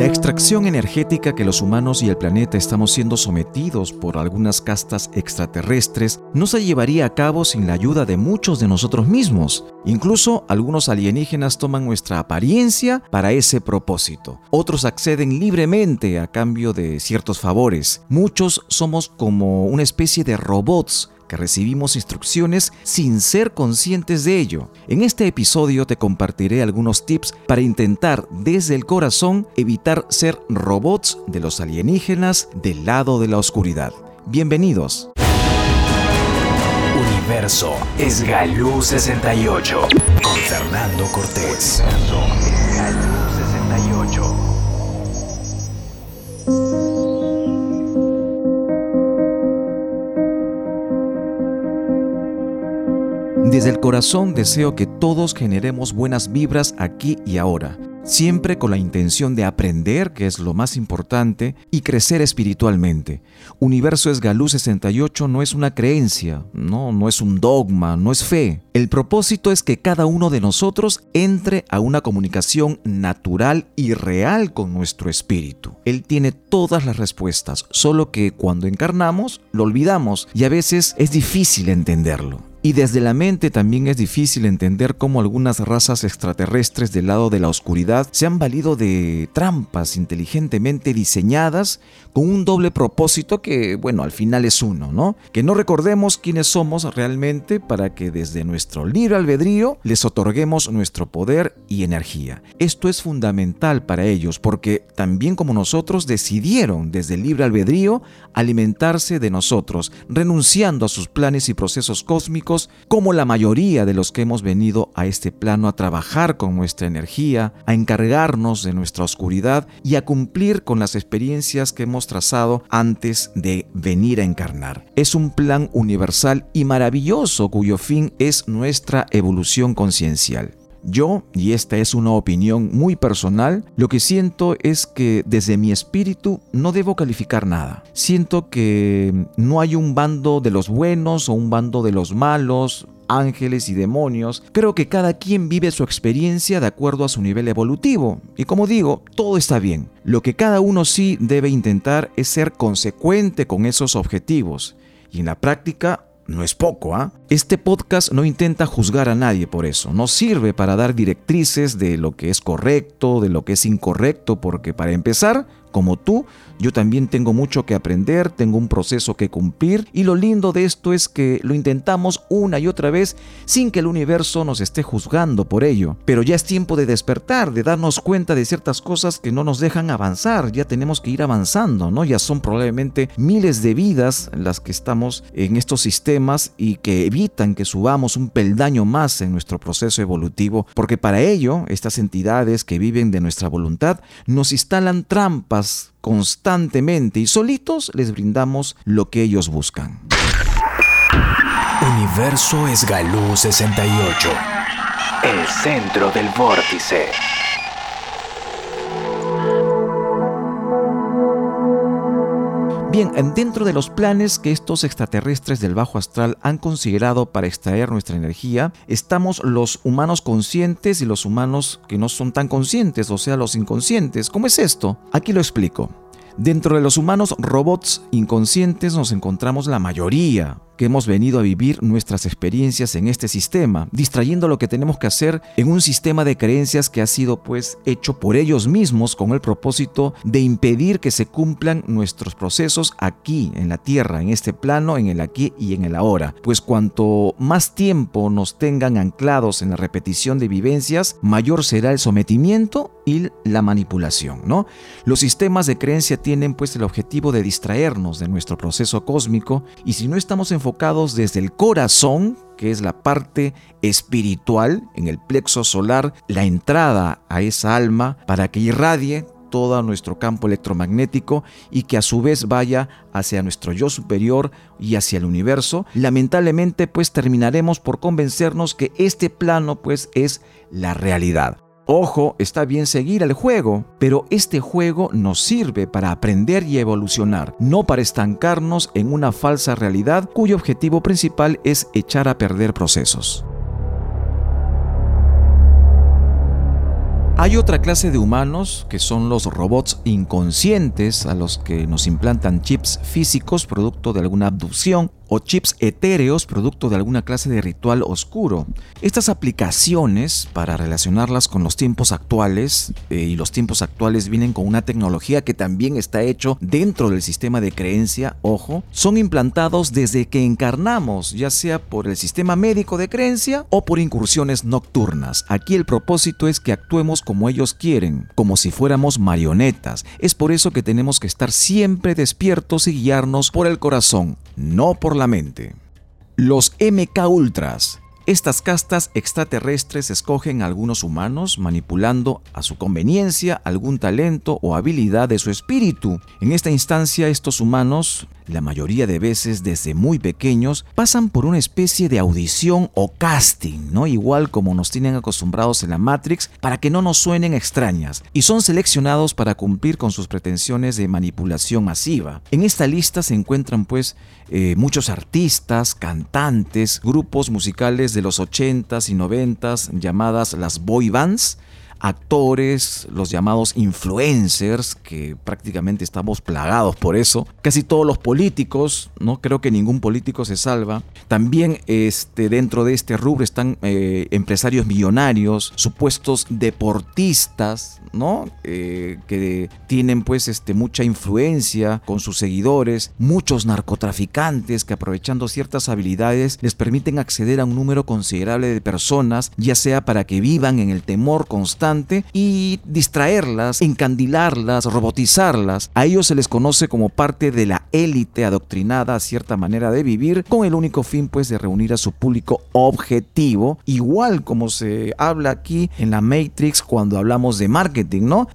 La extracción energética que los humanos y el planeta estamos siendo sometidos por algunas castas extraterrestres no se llevaría a cabo sin la ayuda de muchos de nosotros mismos. Incluso algunos alienígenas toman nuestra apariencia para ese propósito. Otros acceden libremente a cambio de ciertos favores. Muchos somos como una especie de robots que recibimos instrucciones sin ser conscientes de ello. En este episodio te compartiré algunos tips para intentar desde el corazón evitar ser robots de los alienígenas del lado de la oscuridad. Bienvenidos. Universo es Galú 68 con Fernando Cortés. Desde el corazón deseo que todos generemos buenas vibras aquí y ahora, siempre con la intención de aprender, que es lo más importante, y crecer espiritualmente. Universo Esgalú 68 no es una creencia, no, no es un dogma, no es fe. El propósito es que cada uno de nosotros entre a una comunicación natural y real con nuestro espíritu. Él tiene todas las respuestas, solo que cuando encarnamos lo olvidamos y a veces es difícil entenderlo. Y desde la mente también es difícil entender cómo algunas razas extraterrestres del lado de la oscuridad se han valido de trampas inteligentemente diseñadas con un doble propósito que, bueno, al final es uno, ¿no? Que no recordemos quiénes somos realmente para que desde nuestro libre albedrío les otorguemos nuestro poder y energía. Esto es fundamental para ellos porque también como nosotros decidieron desde el libre albedrío alimentarse de nosotros, renunciando a sus planes y procesos cósmicos como la mayoría de los que hemos venido a este plano a trabajar con nuestra energía, a encargarnos de nuestra oscuridad y a cumplir con las experiencias que hemos trazado antes de venir a encarnar. Es un plan universal y maravilloso cuyo fin es nuestra evolución conciencial. Yo, y esta es una opinión muy personal, lo que siento es que desde mi espíritu no debo calificar nada. Siento que no hay un bando de los buenos o un bando de los malos, ángeles y demonios, creo que cada quien vive su experiencia de acuerdo a su nivel evolutivo. Y como digo, todo está bien. Lo que cada uno sí debe intentar es ser consecuente con esos objetivos. Y en la práctica no es poco, ¿ah? Este podcast no intenta juzgar a nadie por eso, no sirve para dar directrices de lo que es correcto, de lo que es incorrecto, porque para empezar, como tú, yo también tengo mucho que aprender, tengo un proceso que cumplir y lo lindo de esto es que lo intentamos una y otra vez sin que el universo nos esté juzgando por ello. Pero ya es tiempo de despertar, de darnos cuenta de ciertas cosas que no nos dejan avanzar, ya tenemos que ir avanzando, ¿no? Ya son probablemente miles de vidas las que estamos en estos sistemas y que evitan que subamos un peldaño más en nuestro proceso evolutivo, porque para ello estas entidades que viven de nuestra voluntad nos instalan trampas constantemente y solitos les brindamos lo que ellos buscan. Universo Esgalú 68. El centro del vórtice. Bien, dentro de los planes que estos extraterrestres del bajo astral han considerado para extraer nuestra energía, estamos los humanos conscientes y los humanos que no son tan conscientes, o sea, los inconscientes. ¿Cómo es esto? Aquí lo explico. Dentro de los humanos robots inconscientes nos encontramos la mayoría, que hemos venido a vivir nuestras experiencias en este sistema, distrayendo lo que tenemos que hacer en un sistema de creencias que ha sido pues hecho por ellos mismos con el propósito de impedir que se cumplan nuestros procesos aquí en la tierra, en este plano, en el aquí y en el ahora. Pues cuanto más tiempo nos tengan anclados en la repetición de vivencias, mayor será el sometimiento y la manipulación, ¿no? Los sistemas de creencia tienen pues el objetivo de distraernos de nuestro proceso cósmico y si no estamos enfocados desde el corazón, que es la parte espiritual, en el plexo solar, la entrada a esa alma para que irradie todo nuestro campo electromagnético y que a su vez vaya hacia nuestro yo superior y hacia el universo, lamentablemente pues terminaremos por convencernos que este plano pues es la realidad. Ojo, está bien seguir el juego, pero este juego nos sirve para aprender y evolucionar, no para estancarnos en una falsa realidad cuyo objetivo principal es echar a perder procesos. Hay otra clase de humanos que son los robots inconscientes a los que nos implantan chips físicos producto de alguna abducción o chips etéreos producto de alguna clase de ritual oscuro. Estas aplicaciones, para relacionarlas con los tiempos actuales, eh, y los tiempos actuales vienen con una tecnología que también está hecho dentro del sistema de creencia, ojo, son implantados desde que encarnamos, ya sea por el sistema médico de creencia o por incursiones nocturnas. Aquí el propósito es que actuemos como ellos quieren, como si fuéramos marionetas. Es por eso que tenemos que estar siempre despiertos y guiarnos por el corazón, no por la mente. Los MK Ultras. Estas castas extraterrestres escogen a algunos humanos manipulando a su conveniencia algún talento o habilidad de su espíritu. En esta instancia estos humanos la mayoría de veces desde muy pequeños, pasan por una especie de audición o casting, ¿no? Igual como nos tienen acostumbrados en la Matrix, para que no nos suenen extrañas, y son seleccionados para cumplir con sus pretensiones de manipulación masiva. En esta lista se encuentran pues eh, muchos artistas, cantantes, grupos musicales de los 80s y 90s llamadas las boy bands, actores, los llamados influencers, que prácticamente estamos plagados por eso. Casi todos los políticos, no creo que ningún político se salva. También este, dentro de este rubro están eh, empresarios millonarios, supuestos deportistas, Eh, que tienen pues este, mucha influencia con sus seguidores, muchos narcotraficantes que aprovechando ciertas habilidades les permiten acceder a un número considerable de personas, ya sea para que vivan en el temor constante y distraerlas, encandilarlas, robotizarlas. A ellos se les conoce como parte de la élite adoctrinada a cierta manera de vivir con el único fin pues de reunir a su público objetivo, igual como se habla aquí en la Matrix cuando hablamos de marketing,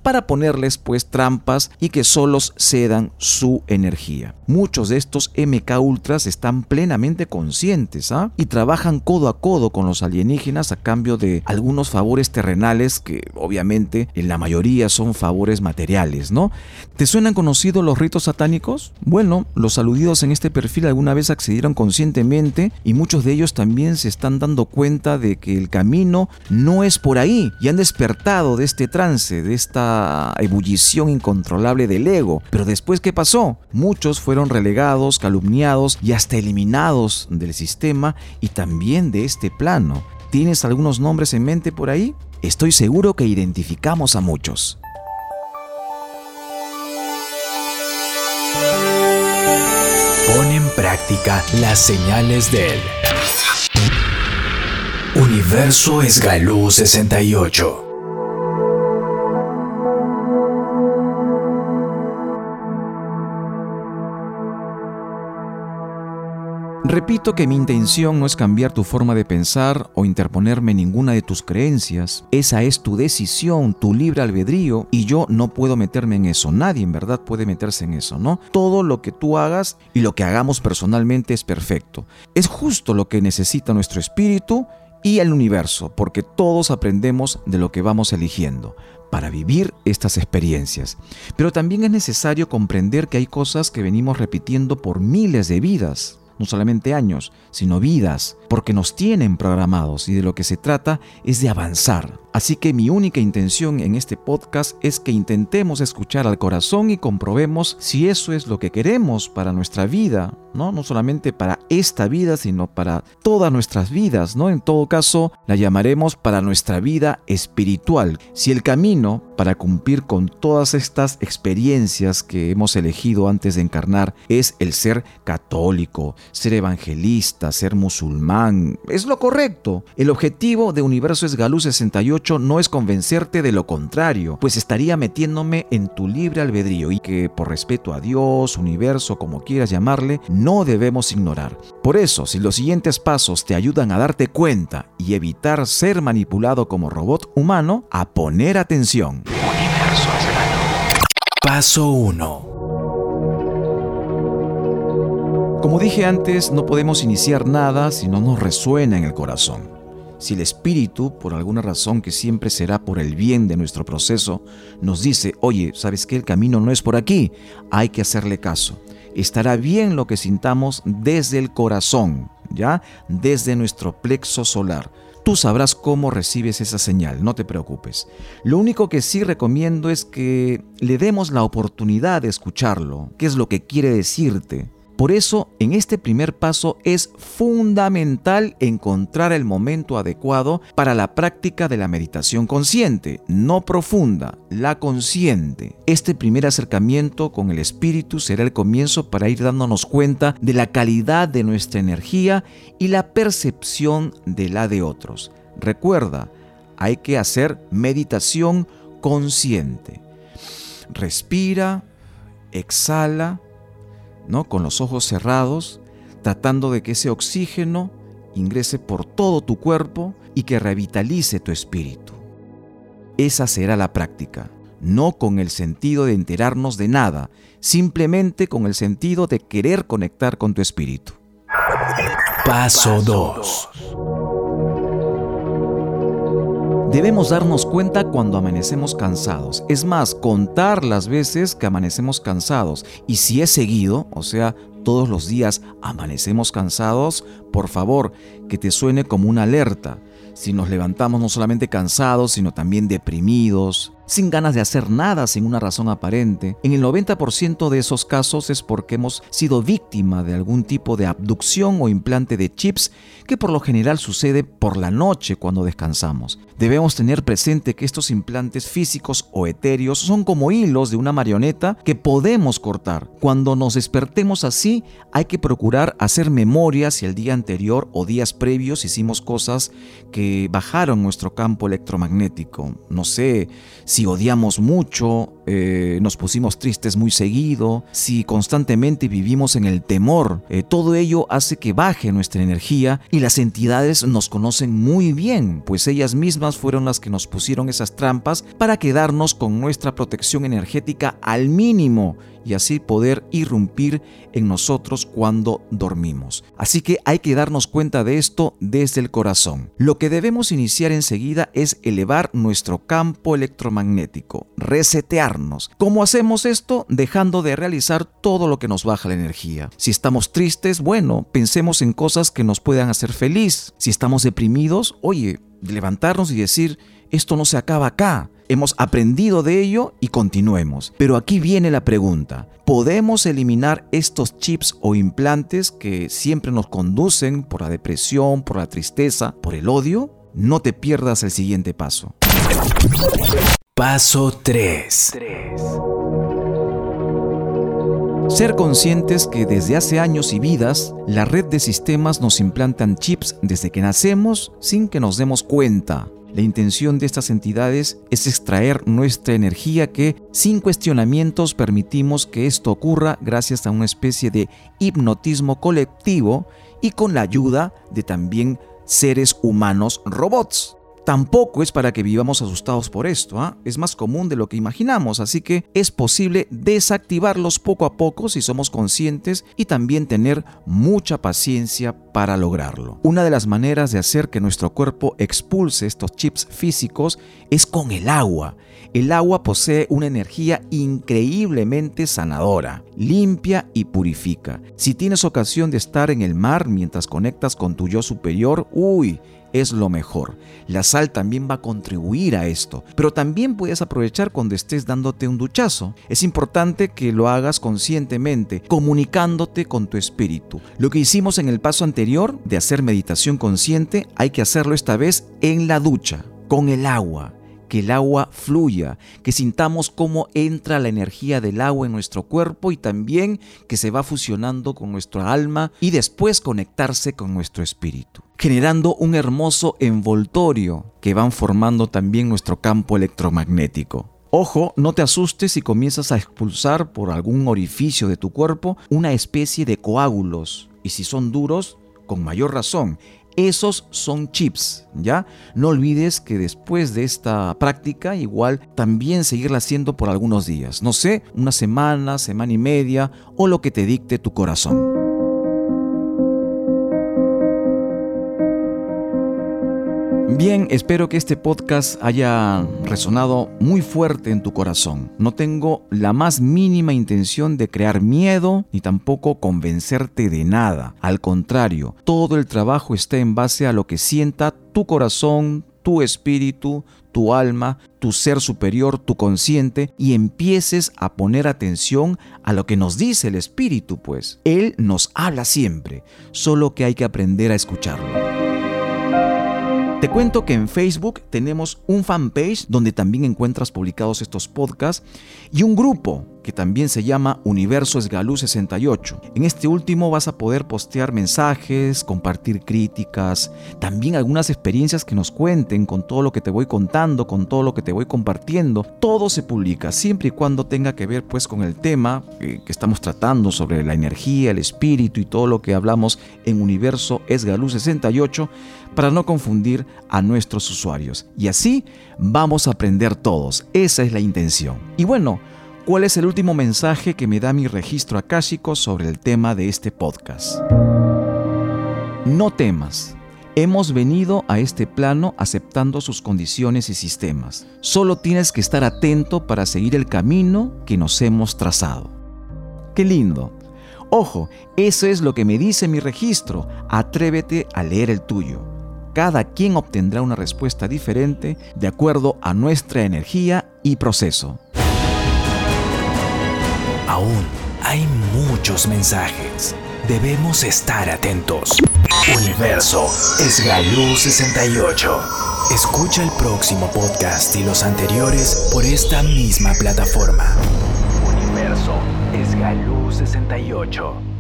Para ponerles pues trampas y que solos cedan su energía. Muchos de estos MK Ultras están plenamente conscientes ¿ah? y trabajan codo a codo con los alienígenas a cambio de algunos favores terrenales que obviamente en la mayoría son favores materiales, ¿no? ¿Te suenan conocidos los ritos satánicos? Bueno, los aludidos en este perfil alguna vez accedieron conscientemente y muchos de ellos también se están dando cuenta de que el camino no es por ahí y han despertado de este trance, de esta ebullición incontrolable del ego. Pero después, ¿qué pasó? Muchos fueron relegados, calumniados y hasta eliminados del sistema y también de este plano. ¿Tienes algunos nombres en mente por ahí? Estoy seguro que identificamos a muchos. Pone en práctica las señales del Universo Esgalú 68. Repito que mi intención no es cambiar tu forma de pensar o interponerme ninguna de tus creencias. Esa es tu decisión, tu libre albedrío y yo no puedo meterme en eso. Nadie en verdad puede meterse en eso, ¿no? Todo lo que tú hagas y lo que hagamos personalmente es perfecto. Es justo lo que necesita nuestro espíritu y el universo, porque todos aprendemos de lo que vamos eligiendo para vivir estas experiencias. Pero también es necesario comprender que hay cosas que venimos repitiendo por miles de vidas no solamente años, sino vidas, porque nos tienen programados y de lo que se trata es de avanzar. Así que mi única intención en este podcast es que intentemos escuchar al corazón y comprobemos si eso es lo que queremos para nuestra vida, ¿no? No solamente para esta vida, sino para todas nuestras vidas, ¿no? En todo caso, la llamaremos para nuestra vida espiritual. Si el camino para cumplir con todas estas experiencias que hemos elegido antes de encarnar es el ser católico, ser evangelista, ser musulmán, es lo correcto. El objetivo de Universo es Galú 68 no es convencerte de lo contrario, pues estaría metiéndome en tu libre albedrío y que por respeto a Dios, universo, como quieras llamarle, no debemos ignorar. Por eso, si los siguientes pasos te ayudan a darte cuenta y evitar ser manipulado como robot humano, a poner atención. Paso 1. Como dije antes, no podemos iniciar nada si no nos resuena en el corazón. Si el Espíritu, por alguna razón que siempre será por el bien de nuestro proceso, nos dice, oye, ¿sabes qué? El camino no es por aquí, hay que hacerle caso. Estará bien lo que sintamos desde el corazón, ¿ya? Desde nuestro plexo solar. Tú sabrás cómo recibes esa señal, no te preocupes. Lo único que sí recomiendo es que le demos la oportunidad de escucharlo, qué es lo que quiere decirte. Por eso, en este primer paso es fundamental encontrar el momento adecuado para la práctica de la meditación consciente, no profunda, la consciente. Este primer acercamiento con el espíritu será el comienzo para ir dándonos cuenta de la calidad de nuestra energía y la percepción de la de otros. Recuerda, hay que hacer meditación consciente. Respira, exhala, con los ojos cerrados, tratando de que ese oxígeno ingrese por todo tu cuerpo y que revitalice tu espíritu. Esa será la práctica, no con el sentido de enterarnos de nada, simplemente con el sentido de querer conectar con tu espíritu. Paso 2. Debemos darnos cuenta cuando amanecemos cansados. Es más, contar las veces que amanecemos cansados. Y si es seguido, o sea, todos los días amanecemos cansados, por favor, que te suene como una alerta. Si nos levantamos no solamente cansados, sino también deprimidos, sin ganas de hacer nada sin una razón aparente, en el 90% de esos casos es porque hemos sido víctima de algún tipo de abducción o implante de chips que por lo general sucede por la noche cuando descansamos. Debemos tener presente que estos implantes físicos o etéreos son como hilos de una marioneta que podemos cortar. Cuando nos despertemos así, hay que procurar hacer memoria si el día anterior o días previos hicimos cosas que bajaron nuestro campo electromagnético. No sé, odiamos mucho, eh, nos pusimos tristes muy seguido, si constantemente vivimos en el temor, eh, todo ello hace que baje nuestra energía y las entidades nos conocen muy bien, pues ellas mismas fueron las que nos pusieron esas trampas para quedarnos con nuestra protección energética al mínimo y así poder irrumpir en nosotros cuando dormimos. Así que hay que darnos cuenta de esto desde el corazón. Lo que debemos iniciar enseguida es elevar nuestro campo electromagnético, ¿Cómo hacemos esto? Dejando de realizar todo lo que nos baja la energía. Si estamos tristes, bueno, pensemos en cosas que nos puedan hacer feliz. Si estamos deprimidos, oye, levantarnos y decir, esto no se acaba acá. Hemos aprendido de ello y continuemos. Pero aquí viene la pregunta. ¿Podemos eliminar estos chips o implantes que siempre nos conducen por la depresión, por la tristeza, por el odio? No te pierdas el siguiente paso. Paso 3. Ser conscientes que desde hace años y vidas, la red de sistemas nos implantan chips desde que nacemos sin que nos demos cuenta. La intención de estas entidades es extraer nuestra energía que sin cuestionamientos permitimos que esto ocurra gracias a una especie de hipnotismo colectivo y con la ayuda de también seres humanos robots. Tampoco es para que vivamos asustados por esto, ¿ah? es más común de lo que imaginamos, así que es posible desactivarlos poco a poco si somos conscientes y también tener mucha paciencia para lograrlo. Una de las maneras de hacer que nuestro cuerpo expulse estos chips físicos es con el agua. El agua posee una energía increíblemente sanadora, limpia y purifica. Si tienes ocasión de estar en el mar mientras conectas con tu yo superior, uy, es lo mejor. La sal también va a contribuir a esto, pero también puedes aprovechar cuando estés dándote un duchazo. Es importante que lo hagas conscientemente, comunicándote con tu espíritu. Lo que hicimos en el paso anterior de hacer meditación consciente, hay que hacerlo esta vez en la ducha, con el agua que el agua fluya, que sintamos cómo entra la energía del agua en nuestro cuerpo y también que se va fusionando con nuestra alma y después conectarse con nuestro espíritu generando un hermoso envoltorio que van formando también nuestro campo electromagnético. Ojo, no te asustes si comienzas a expulsar por algún orificio de tu cuerpo una especie de coágulos. Y si son duros, con mayor razón. Esos son chips, ¿ya? No olvides que después de esta práctica, igual también seguirla haciendo por algunos días. No sé, una semana, semana y media o lo que te dicte tu corazón. Bien, espero que este podcast haya resonado muy fuerte en tu corazón. No tengo la más mínima intención de crear miedo ni tampoco convencerte de nada. Al contrario, todo el trabajo está en base a lo que sienta tu corazón, tu espíritu, tu alma, tu ser superior, tu consciente, y empieces a poner atención a lo que nos dice el espíritu, pues. Él nos habla siempre, solo que hay que aprender a escucharlo. Te cuento que en Facebook tenemos un fanpage donde también encuentras publicados estos podcasts y un grupo que también se llama Universo Esgalú 68. En este último vas a poder postear mensajes, compartir críticas, también algunas experiencias que nos cuenten con todo lo que te voy contando, con todo lo que te voy compartiendo. Todo se publica siempre y cuando tenga que ver pues con el tema que, que estamos tratando sobre la energía, el espíritu y todo lo que hablamos en Universo Esgalú 68 para no confundir a nuestros usuarios. Y así vamos a aprender todos. Esa es la intención. Y bueno, ¿Cuál es el último mensaje que me da mi registro akáshico sobre el tema de este podcast? No temas. Hemos venido a este plano aceptando sus condiciones y sistemas. Solo tienes que estar atento para seguir el camino que nos hemos trazado. ¡Qué lindo! Ojo, eso es lo que me dice mi registro. Atrévete a leer el tuyo. Cada quien obtendrá una respuesta diferente de acuerdo a nuestra energía y proceso. Aún hay muchos mensajes. Debemos estar atentos. Universo Esgalú 68. Escucha el próximo podcast y los anteriores por esta misma plataforma. Universo Esgalú 68.